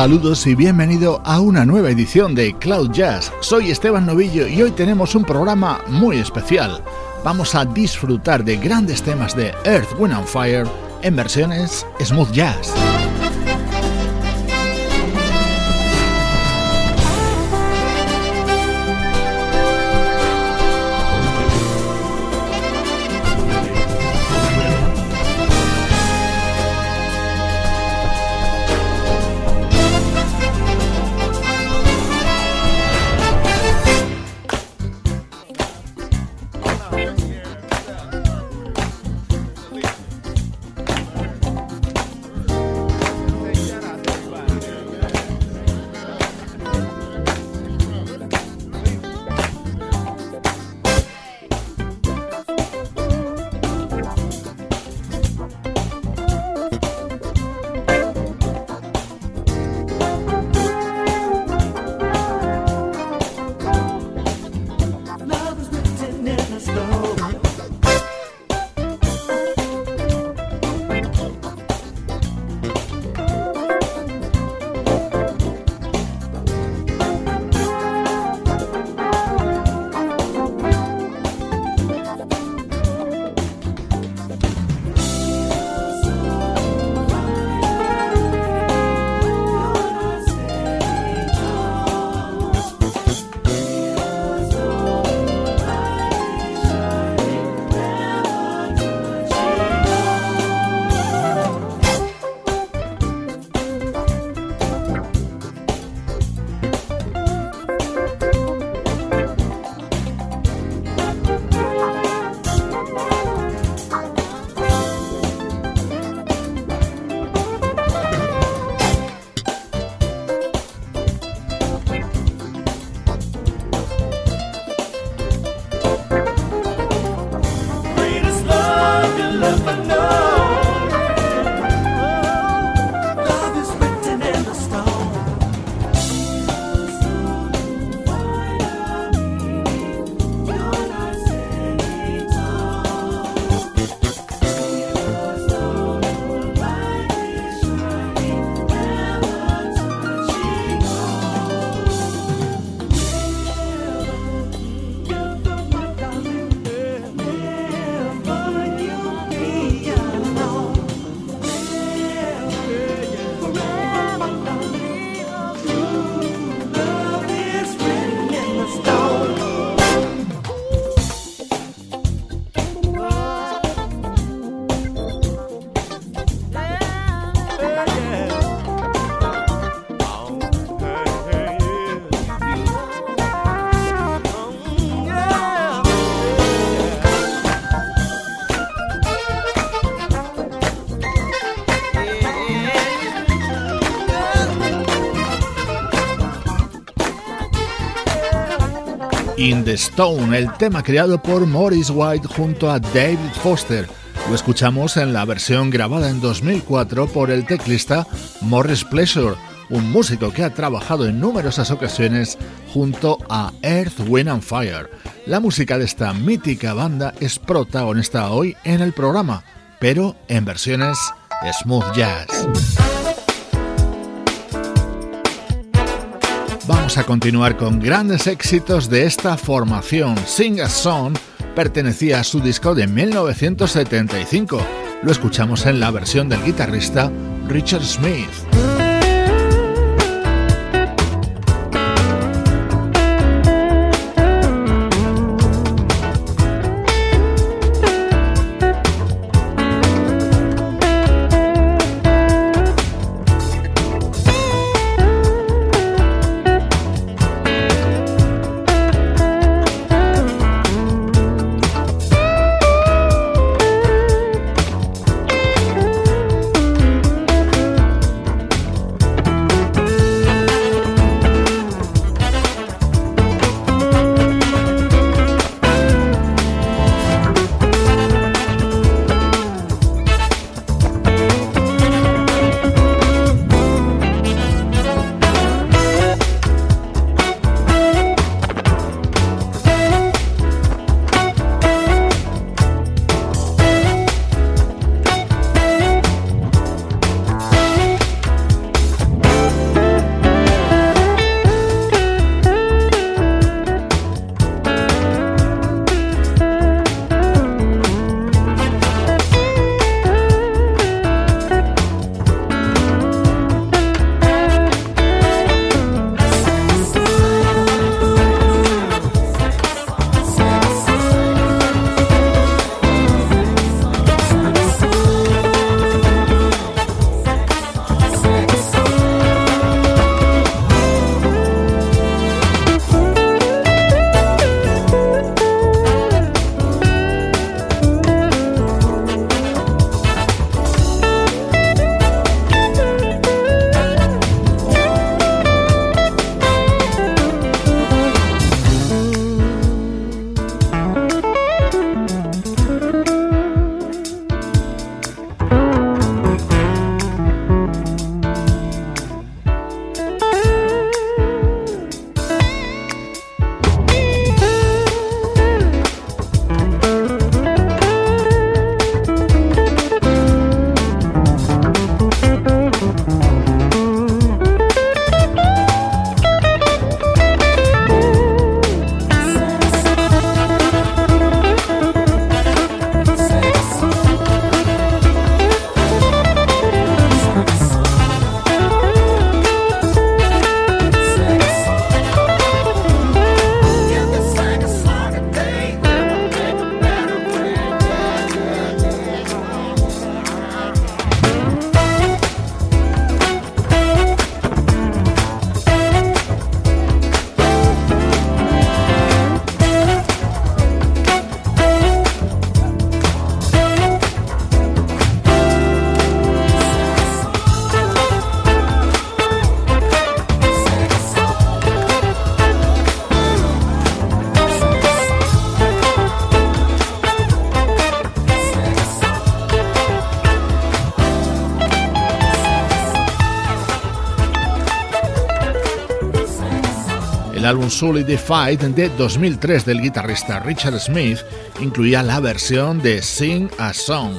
Saludos y bienvenido a una nueva edición de Cloud Jazz. Soy Esteban Novillo y hoy tenemos un programa muy especial. Vamos a disfrutar de grandes temas de Earth, Wind and Fire en versiones smooth jazz. Stone, el tema creado por Morris White junto a David Foster. Lo escuchamos en la versión grabada en 2004 por el teclista Morris Pleasure, un músico que ha trabajado en numerosas ocasiones junto a Earth, Wind and Fire. La música de esta mítica banda es protagonista hoy en el programa, pero en versiones smooth jazz. Vamos a continuar con grandes éxitos de esta formación. Sing a Song pertenecía a su disco de 1975. Lo escuchamos en la versión del guitarrista Richard Smith. Álbum Solidified de 2003 del guitarrista Richard Smith incluía la versión de Sing a Song.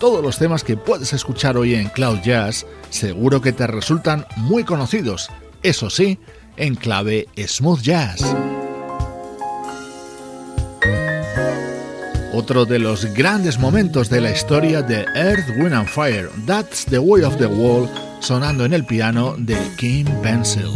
Todos los temas que puedes escuchar hoy en Cloud Jazz seguro que te resultan muy conocidos, eso sí, en clave smooth jazz. Otro de los grandes momentos de la historia de Earth, Wind and Fire, That's the Way of the World, sonando en el piano de Kim Pencil.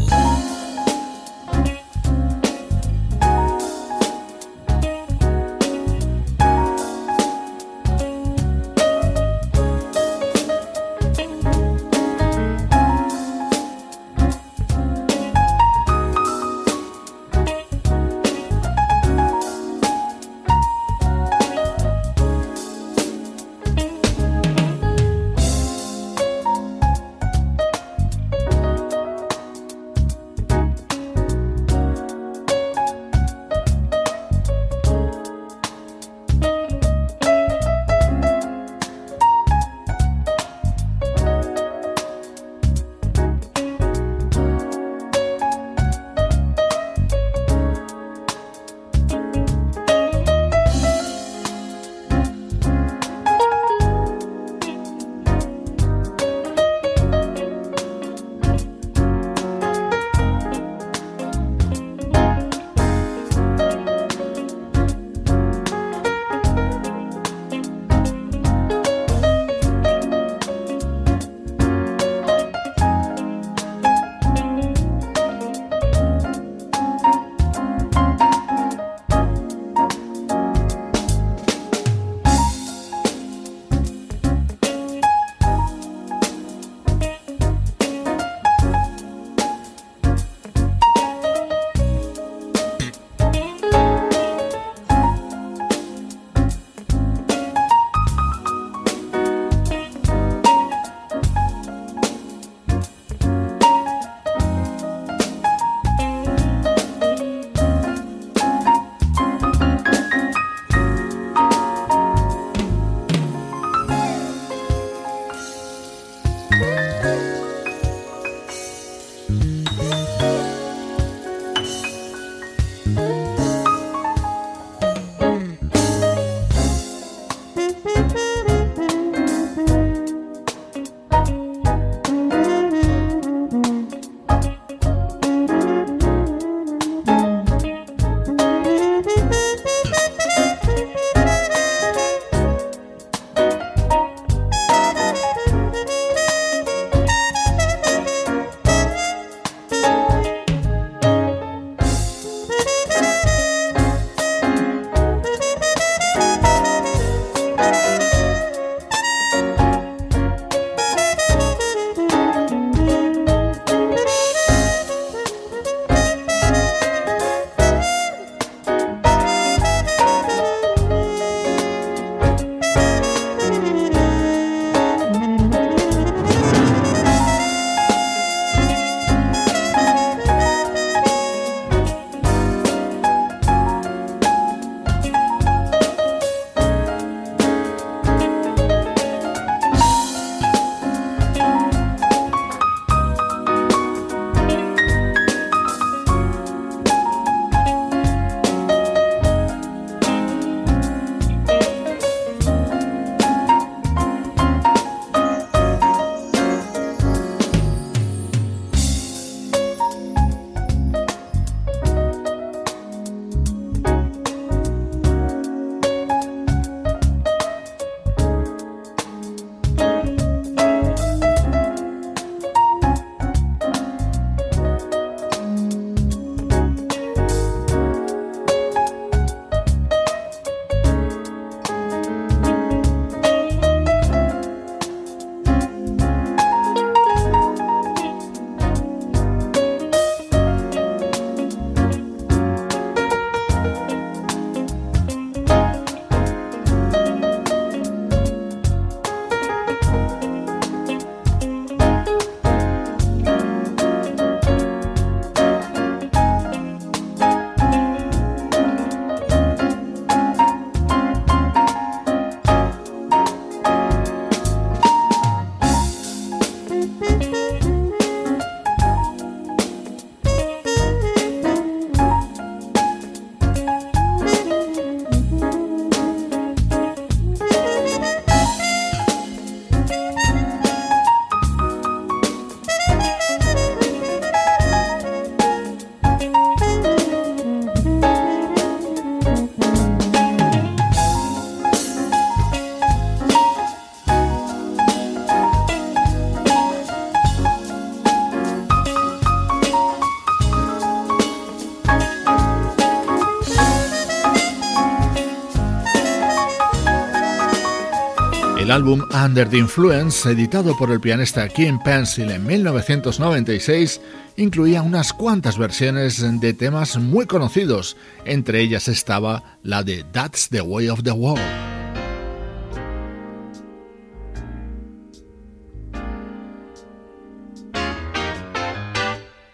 Álbum Under the Influence, editado por el pianista Kim Pencil en 1996, incluía unas cuantas versiones de temas muy conocidos, entre ellas estaba la de That's the Way of the World.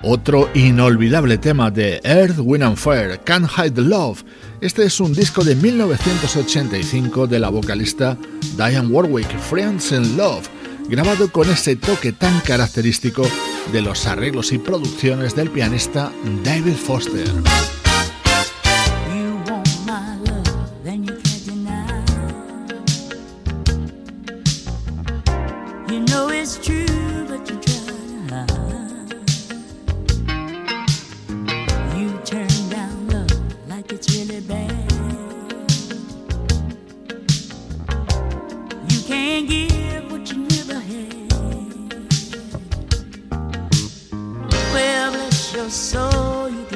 Otro inolvidable tema de Earth, Wind and Fire, Can't Hide the Love. Este es un disco de 1985 de la vocalista Diane Warwick, Friends in Love, grabado con ese toque tan característico de los arreglos y producciones del pianista David Foster. Grandes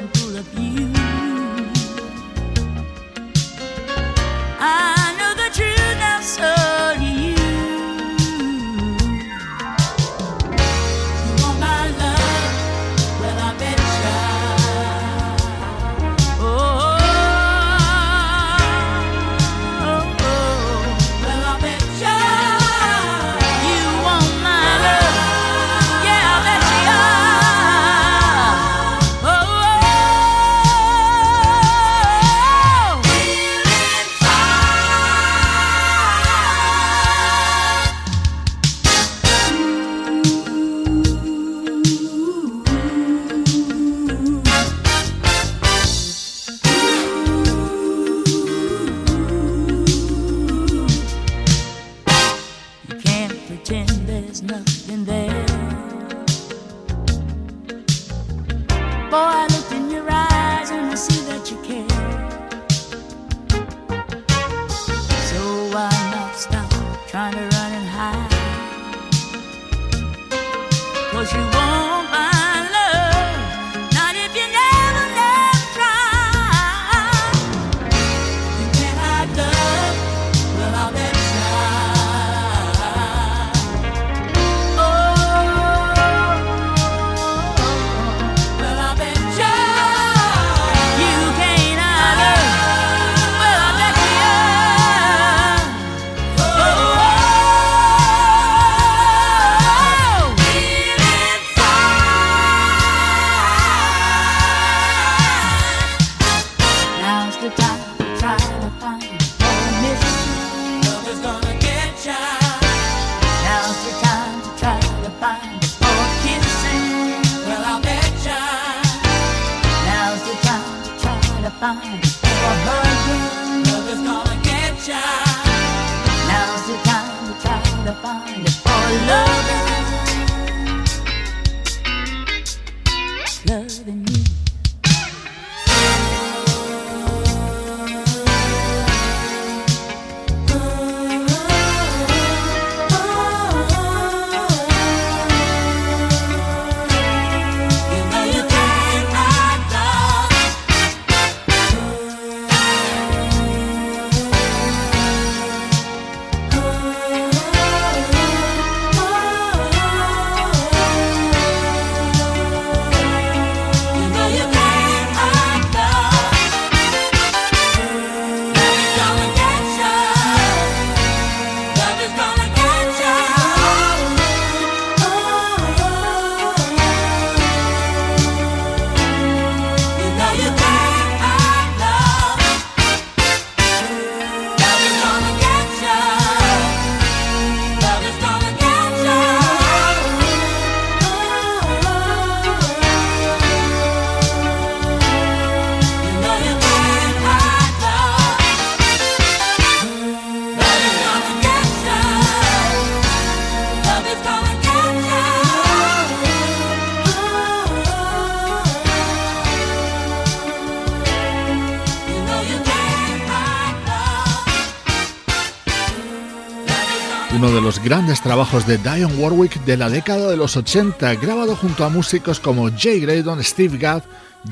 trabajos de Dion Warwick de la década de los 80, grabado junto a músicos como Jay Graydon, Steve Gadd,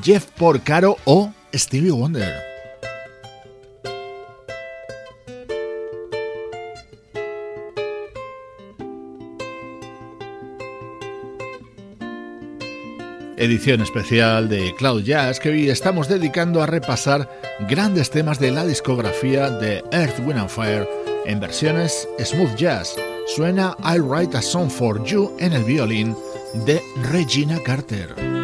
Jeff Porcaro o Stevie Wonder. edición especial de Cloud Jazz que hoy estamos dedicando a repasar grandes temas de la discografía de Earth, Wind and Fire en versiones smooth jazz. Suena I Write a Song for You en el violín de Regina Carter.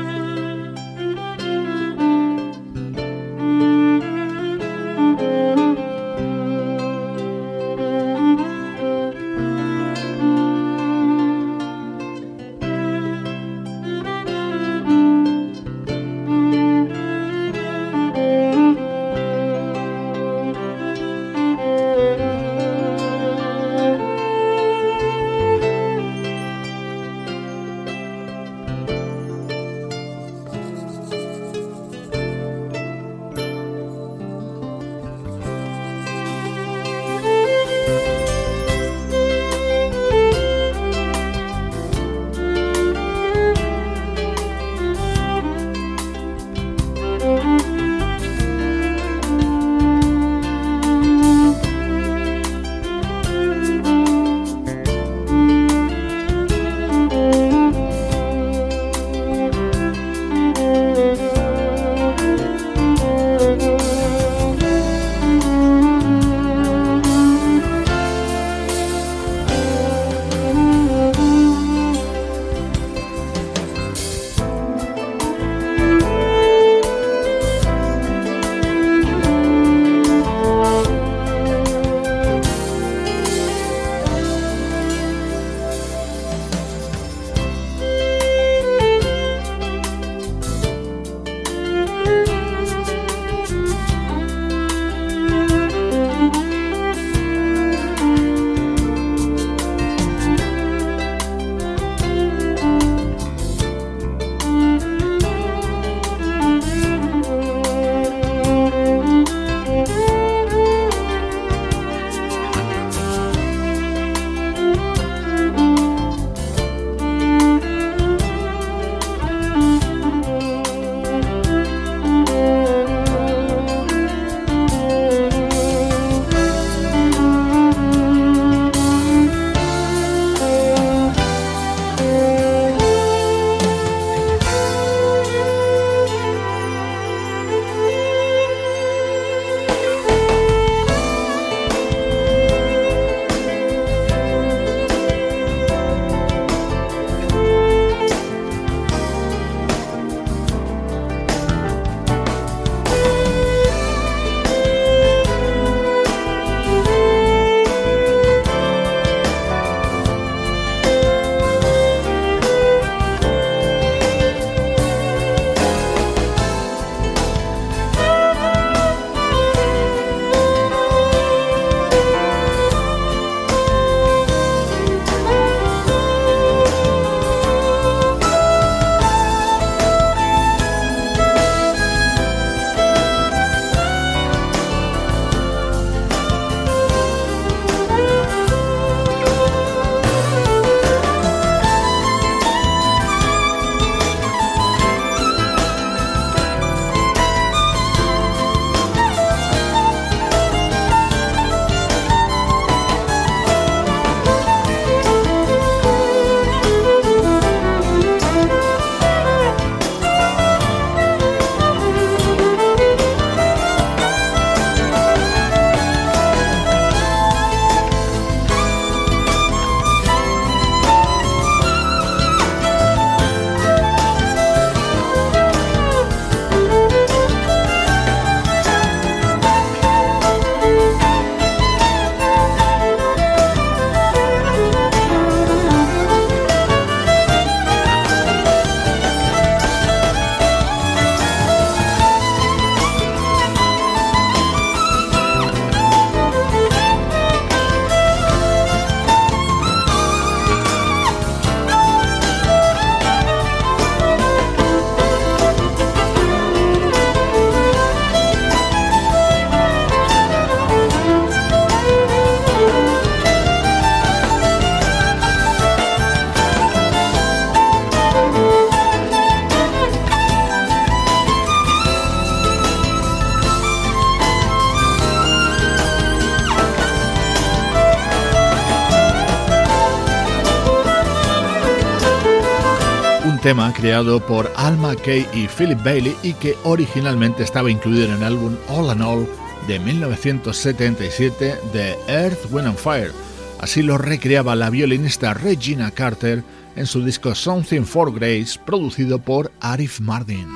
Tema creado por Alma Kay y Philip Bailey y que originalmente estaba incluido en el álbum All and All de 1977 de Earth, Wind and Fire. Así lo recreaba la violinista Regina Carter en su disco Something for Grace, producido por Arif Mardin.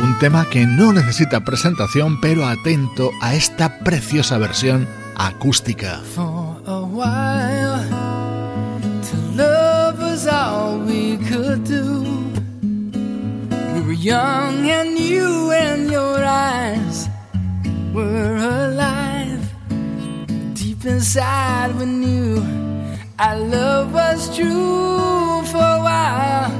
Un tema que no necesita presentación, pero atento a esta preciosa versión acústica. For a while, to love was all we could do. We were young and you and your eyes were alive. Deep inside, we knew our love was true. For a while,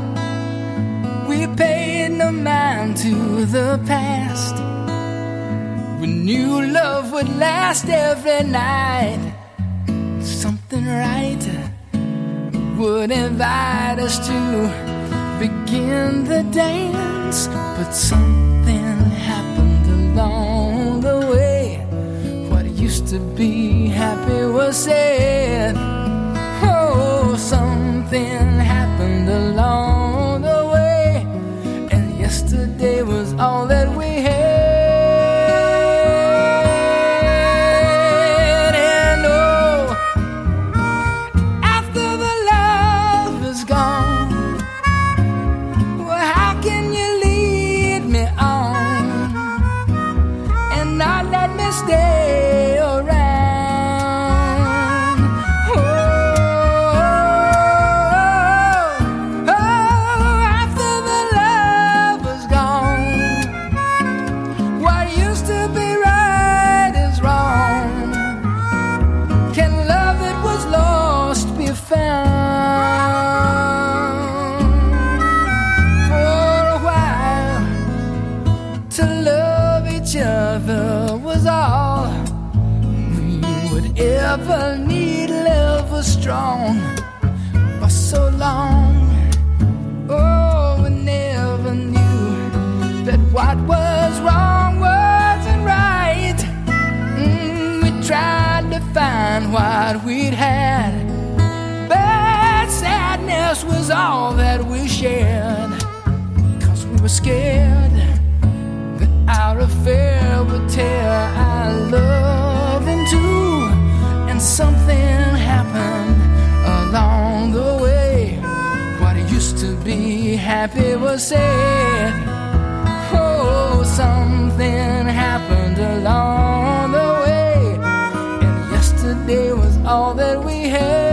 we paid no mind to the past. We knew love would last every night. Something right would invite us to begin the dance. But something happened along the way. What used to be happy was sad. Oh, something happened along the way. And yesterday was all that were scared that our affair would tear our love in two. And something happened along the way. What used to be happy was sad. Oh, something happened along the way. And yesterday was all that we had.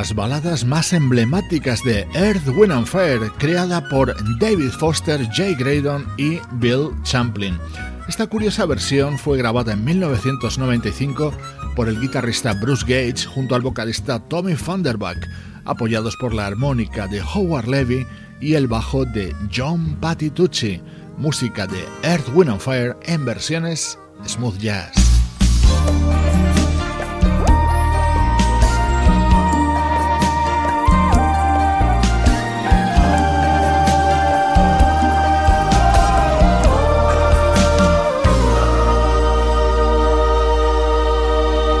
Las baladas más emblemáticas de Earth, Wind and Fire, creada por David Foster, Jay Graydon y Bill Champlin. Esta curiosa versión fue grabada en 1995 por el guitarrista Bruce Gage junto al vocalista Tommy Thunderback, apoyados por la armónica de Howard Levy y el bajo de John Patitucci, música de Earth, Wind and Fire en versiones smooth jazz.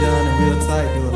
done in real tight, do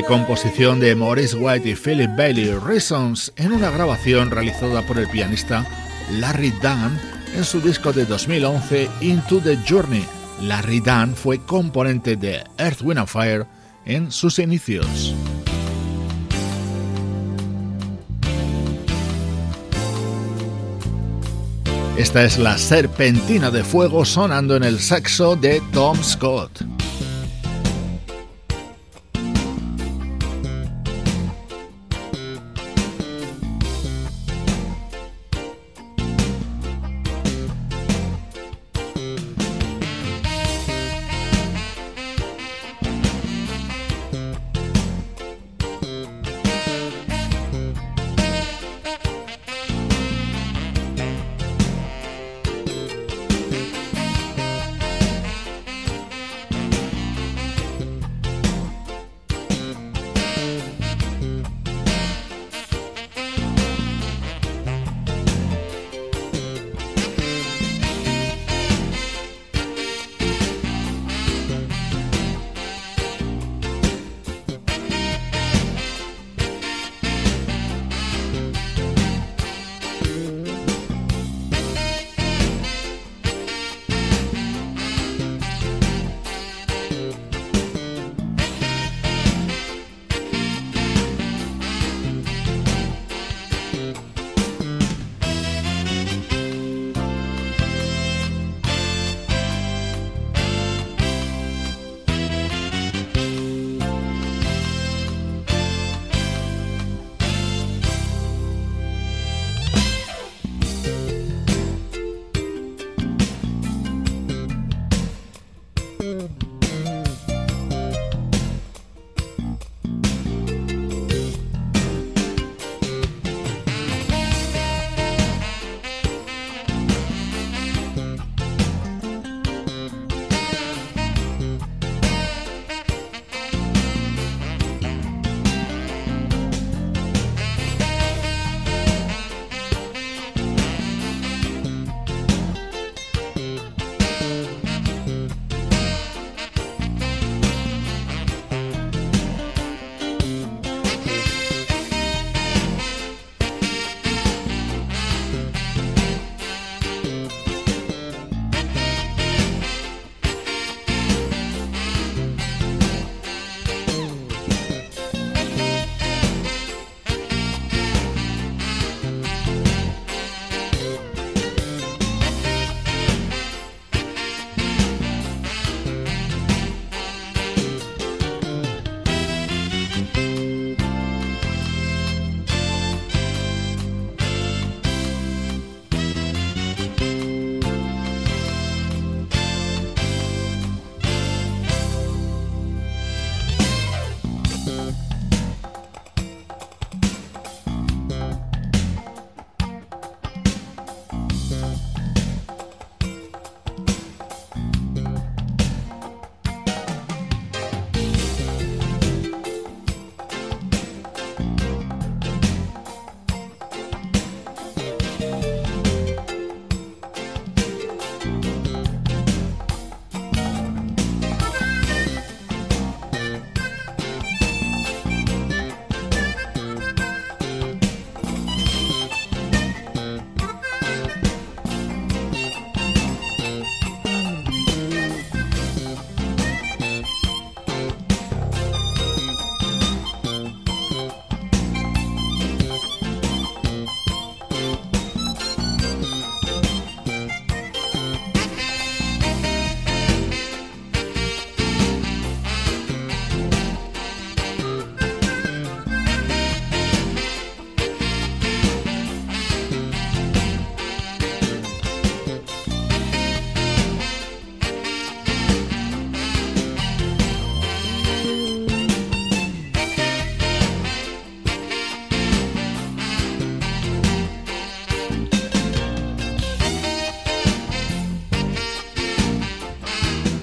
composición de Maurice White y Philip Bailey, Reasons, en una grabación realizada por el pianista Larry Dunn en su disco de 2011 Into the Journey. Larry Dunn fue componente de Earth, Wind Fire en sus inicios. Esta es la serpentina de fuego sonando en el sexo de Tom Scott.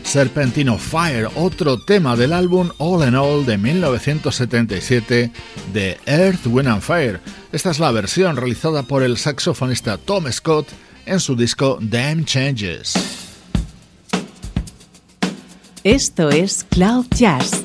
Serpentino Fire, otro tema del álbum All in All de 1977 de Earth, Wind and Fire. Esta es la versión realizada por el saxofonista Tom Scott en su disco Damn Changes. Esto es Cloud Jazz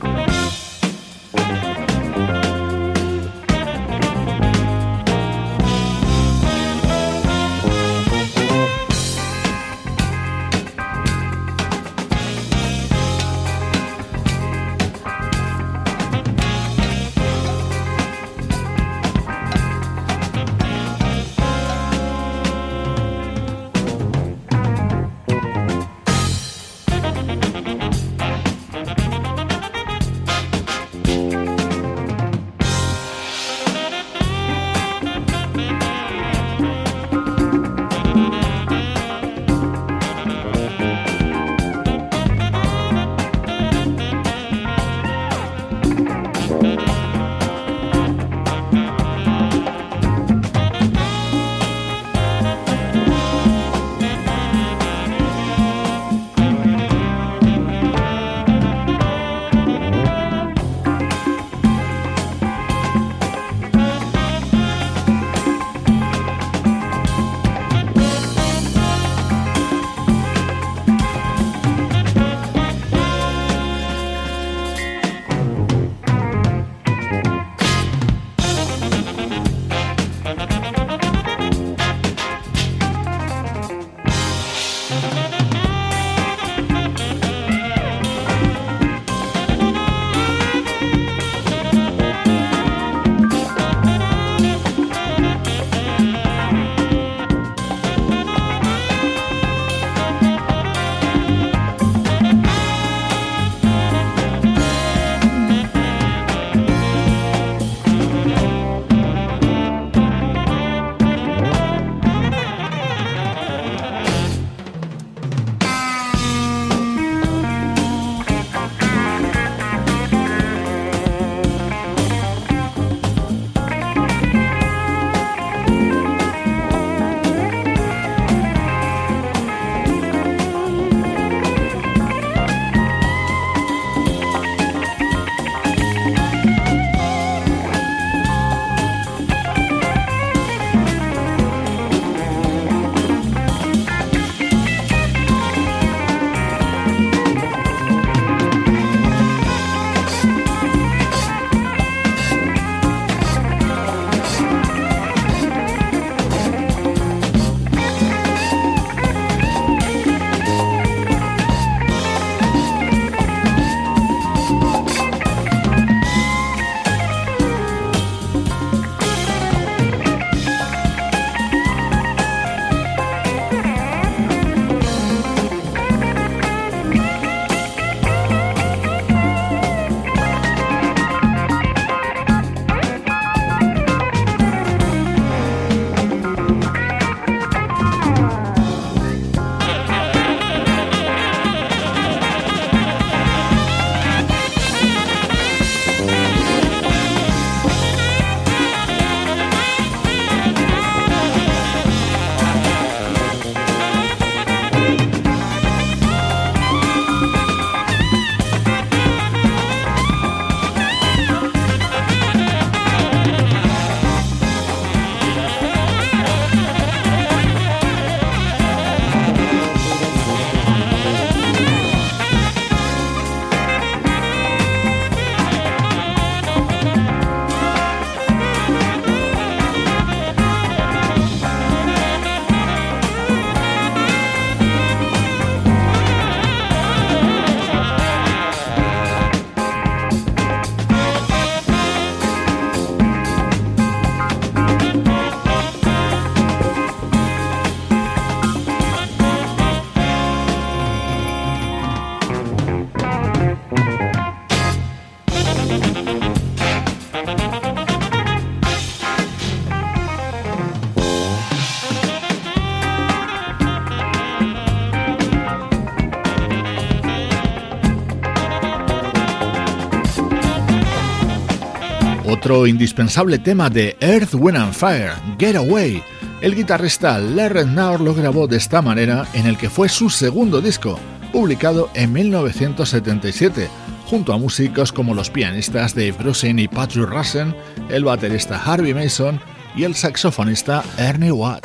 otro indispensable tema de Earth, Wind and Fire, Get Away. El guitarrista Larry Naur lo grabó de esta manera en el que fue su segundo disco, publicado en 1977, junto a músicos como los pianistas Dave Grusin y Patrick Russen, el baterista Harvey Mason y el saxofonista Ernie Watts.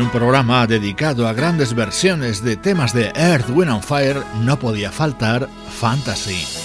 En un programa dedicado a grandes versiones de temas de Earth, Wind and Fire no podía faltar Fantasy.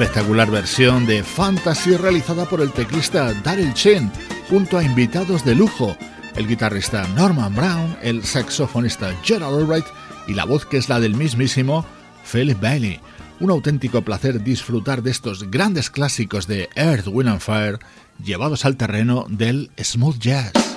Espectacular versión de Fantasy realizada por el teclista Daryl Chen junto a invitados de lujo, el guitarrista Norman Brown, el saxofonista Gerald Albright y la voz que es la del mismísimo Philip Bailey. Un auténtico placer disfrutar de estos grandes clásicos de Earth, Wind and Fire llevados al terreno del smooth jazz.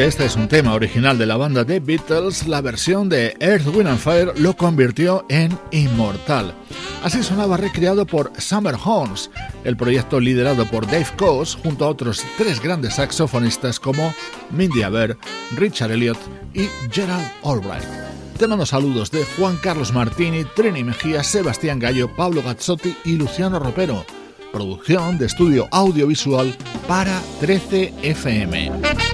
Que este es un tema original de la banda The Beatles, la versión de Earth, Wind and Fire lo convirtió en inmortal. Así sonaba recreado por Summer Horns, el proyecto liderado por Dave Coase junto a otros tres grandes saxofonistas como Mindy Aber, Richard Elliott y Gerald Albright. Te mando saludos de Juan Carlos Martini, Trini Mejía, Sebastián Gallo, Pablo Gazzotti y Luciano Ropero. Producción de estudio audiovisual para 13 FM.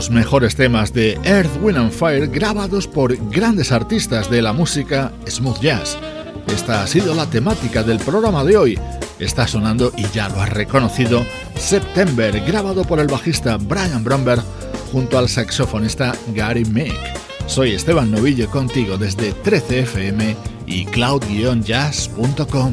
Los mejores temas de Earth, Wind and Fire grabados por grandes artistas de la música smooth jazz. Esta ha sido la temática del programa de hoy. Está sonando, y ya lo has reconocido, September, grabado por el bajista Brian Bromberg junto al saxofonista Gary Mick. Soy Esteban Novillo contigo desde 13fm y cloud-jazz.com.